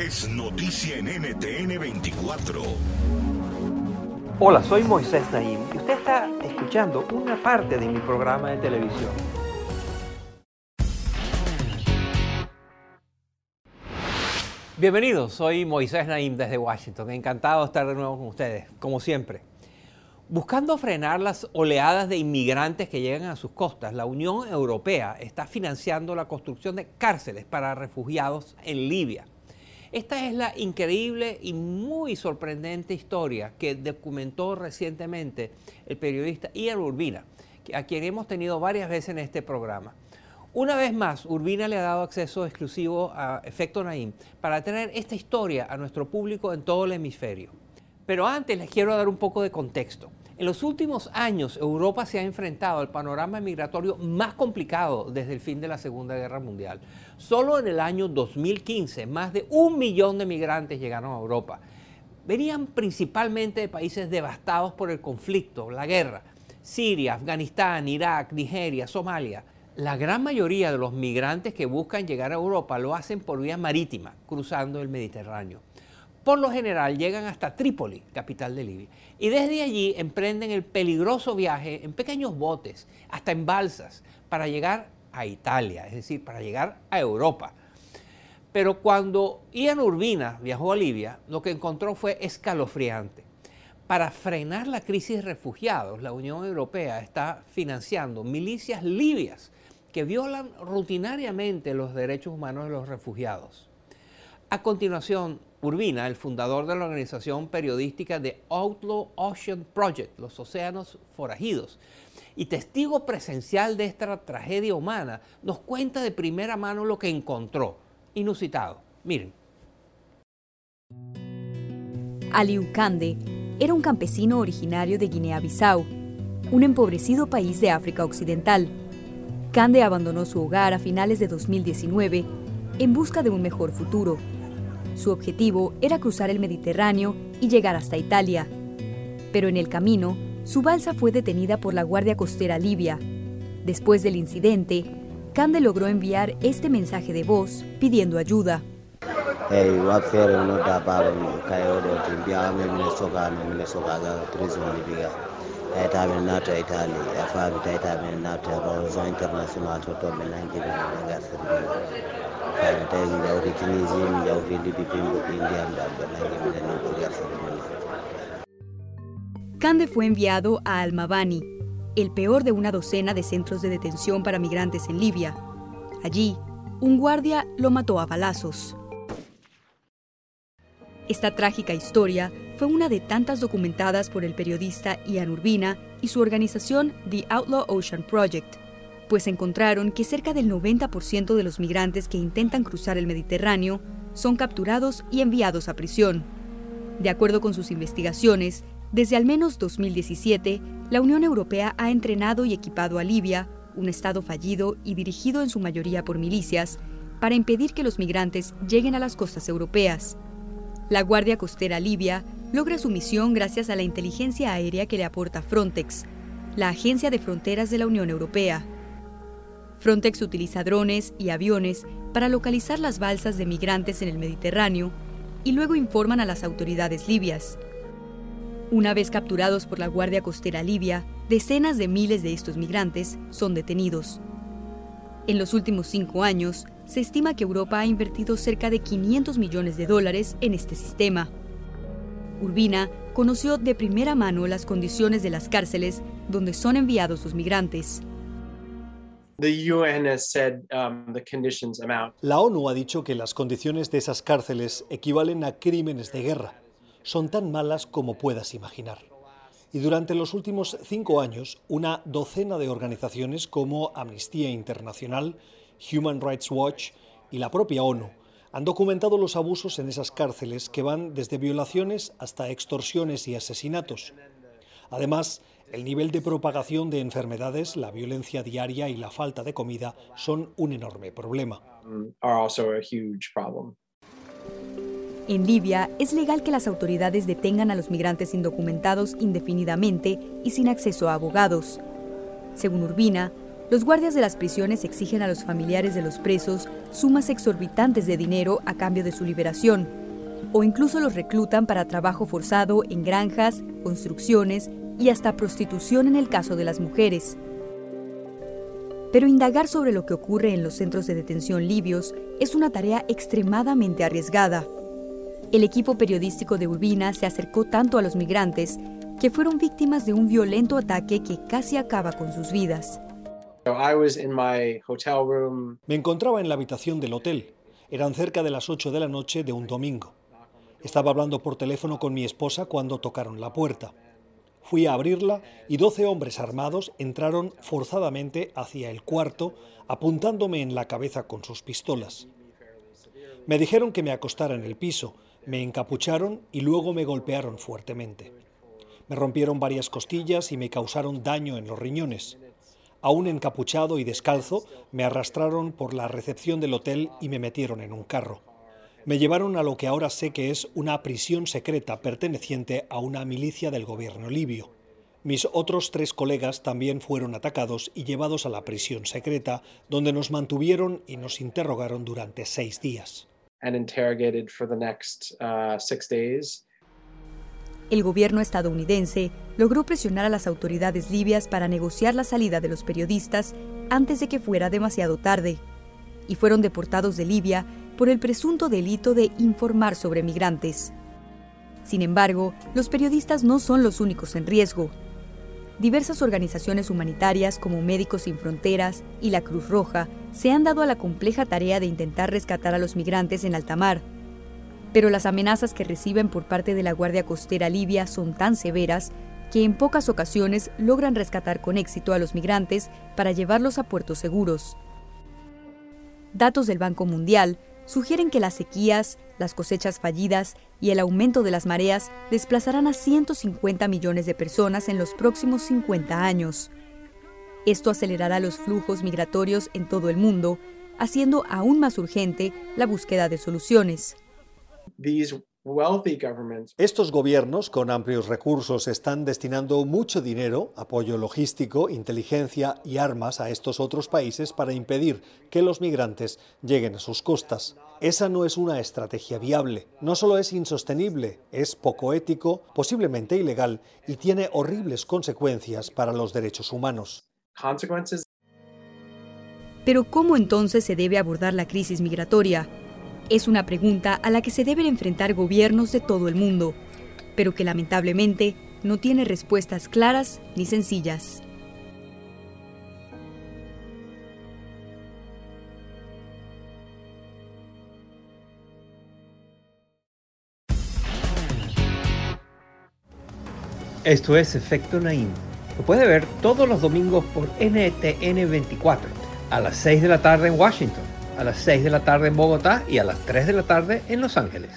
Es noticia en NTN 24. Hola, soy Moisés Naim y usted está escuchando una parte de mi programa de televisión. Bienvenidos, soy Moisés Naim desde Washington. Encantado de estar de nuevo con ustedes, como siempre. Buscando frenar las oleadas de inmigrantes que llegan a sus costas, la Unión Europea está financiando la construcción de cárceles para refugiados en Libia. Esta es la increíble y muy sorprendente historia que documentó recientemente el periodista Ian Urbina, a quien hemos tenido varias veces en este programa. Una vez más, Urbina le ha dado acceso exclusivo a Efecto Naim para traer esta historia a nuestro público en todo el hemisferio. Pero antes les quiero dar un poco de contexto. En los últimos años, Europa se ha enfrentado al panorama migratorio más complicado desde el fin de la Segunda Guerra Mundial. Solo en el año 2015, más de un millón de migrantes llegaron a Europa. Venían principalmente de países devastados por el conflicto, la guerra. Siria, Afganistán, Irak, Nigeria, Somalia. La gran mayoría de los migrantes que buscan llegar a Europa lo hacen por vía marítima, cruzando el Mediterráneo. Por lo general llegan hasta Trípoli, capital de Libia, y desde allí emprenden el peligroso viaje en pequeños botes, hasta en balsas, para llegar a Italia, es decir, para llegar a Europa. Pero cuando Ian Urbina viajó a Libia, lo que encontró fue escalofriante. Para frenar la crisis de refugiados, la Unión Europea está financiando milicias libias que violan rutinariamente los derechos humanos de los refugiados. A continuación, Urbina, el fundador de la organización periodística de Outlaw Ocean Project, los océanos forajidos, y testigo presencial de esta tragedia humana, nos cuenta de primera mano lo que encontró. Inusitado. Miren. Aliu Kande era un campesino originario de Guinea-Bissau, un empobrecido país de África Occidental. Kande abandonó su hogar a finales de 2019 en busca de un mejor futuro. Su objetivo era cruzar el Mediterráneo y llegar hasta Italia. Pero en el camino, su balsa fue detenida por la Guardia Costera Libia. Después del incidente, Kande logró enviar este mensaje de voz pidiendo ayuda. Kande fue enviado a Almabani, el peor de una docena de centros de detención para migrantes en Libia. Allí, un guardia lo mató a balazos. Esta trágica historia fue una de tantas documentadas por el periodista Ian Urbina y su organización The Outlaw Ocean Project, pues encontraron que cerca del 90% de los migrantes que intentan cruzar el Mediterráneo son capturados y enviados a prisión. De acuerdo con sus investigaciones, desde al menos 2017, la Unión Europea ha entrenado y equipado a Libia, un Estado fallido y dirigido en su mayoría por milicias, para impedir que los migrantes lleguen a las costas europeas. La Guardia Costera Libia logra su misión gracias a la inteligencia aérea que le aporta Frontex, la Agencia de Fronteras de la Unión Europea. Frontex utiliza drones y aviones para localizar las balsas de migrantes en el Mediterráneo y luego informan a las autoridades libias. Una vez capturados por la Guardia Costera Libia, decenas de miles de estos migrantes son detenidos. En los últimos cinco años, se estima que Europa ha invertido cerca de 500 millones de dólares en este sistema. Urbina conoció de primera mano las condiciones de las cárceles donde son enviados los migrantes. Um, La ONU ha dicho que las condiciones de esas cárceles equivalen a crímenes de guerra. Son tan malas como puedas imaginar. Y durante los últimos cinco años, una docena de organizaciones como Amnistía Internacional, Human Rights Watch y la propia ONU han documentado los abusos en esas cárceles que van desde violaciones hasta extorsiones y asesinatos. Además, el nivel de propagación de enfermedades, la violencia diaria y la falta de comida son un enorme problema. En Libia es legal que las autoridades detengan a los migrantes indocumentados indefinidamente y sin acceso a abogados. Según Urbina, los guardias de las prisiones exigen a los familiares de los presos sumas exorbitantes de dinero a cambio de su liberación, o incluso los reclutan para trabajo forzado en granjas, construcciones y hasta prostitución en el caso de las mujeres. Pero indagar sobre lo que ocurre en los centros de detención libios es una tarea extremadamente arriesgada. El equipo periodístico de Urbina se acercó tanto a los migrantes que fueron víctimas de un violento ataque que casi acaba con sus vidas. Me encontraba en la habitación del hotel. Eran cerca de las 8 de la noche de un domingo. Estaba hablando por teléfono con mi esposa cuando tocaron la puerta. Fui a abrirla y doce hombres armados entraron forzadamente hacia el cuarto, apuntándome en la cabeza con sus pistolas. Me dijeron que me acostara en el piso, me encapucharon y luego me golpearon fuertemente. Me rompieron varias costillas y me causaron daño en los riñones. Aún encapuchado y descalzo, me arrastraron por la recepción del hotel y me metieron en un carro. Me llevaron a lo que ahora sé que es una prisión secreta perteneciente a una milicia del gobierno libio. Mis otros tres colegas también fueron atacados y llevados a la prisión secreta, donde nos mantuvieron y nos interrogaron durante seis días. Uh, El gobierno estadounidense logró presionar a las autoridades libias para negociar la salida de los periodistas antes de que fuera demasiado tarde, y fueron deportados de Libia por el presunto delito de informar sobre migrantes. Sin embargo, los periodistas no son los únicos en riesgo. Diversas organizaciones humanitarias como Médicos Sin Fronteras y la Cruz Roja se han dado a la compleja tarea de intentar rescatar a los migrantes en alta mar. Pero las amenazas que reciben por parte de la Guardia Costera Libia son tan severas que en pocas ocasiones logran rescatar con éxito a los migrantes para llevarlos a puertos seguros. Datos del Banco Mundial sugieren que las sequías, las cosechas fallidas y el aumento de las mareas desplazarán a 150 millones de personas en los próximos 50 años. Esto acelerará los flujos migratorios en todo el mundo, haciendo aún más urgente la búsqueda de soluciones. Estos gobiernos con amplios recursos están destinando mucho dinero, apoyo logístico, inteligencia y armas a estos otros países para impedir que los migrantes lleguen a sus costas. Esa no es una estrategia viable. No solo es insostenible, es poco ético, posiblemente ilegal y tiene horribles consecuencias para los derechos humanos. Pero ¿cómo entonces se debe abordar la crisis migratoria? Es una pregunta a la que se deben enfrentar gobiernos de todo el mundo, pero que lamentablemente no tiene respuestas claras ni sencillas. Esto es Efecto Naim. Lo puede ver todos los domingos por NTN 24 a las 6 de la tarde en Washington a las 6 de la tarde en Bogotá y a las 3 de la tarde en Los Ángeles.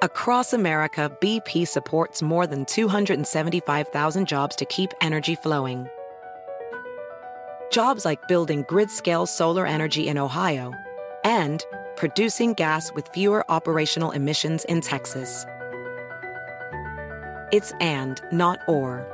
Across America, BP supports more than 275,000 jobs to keep energy flowing. Jobs like building grid-scale solar energy in Ohio and producing gas with fewer operational emissions in Texas. It's and, not or.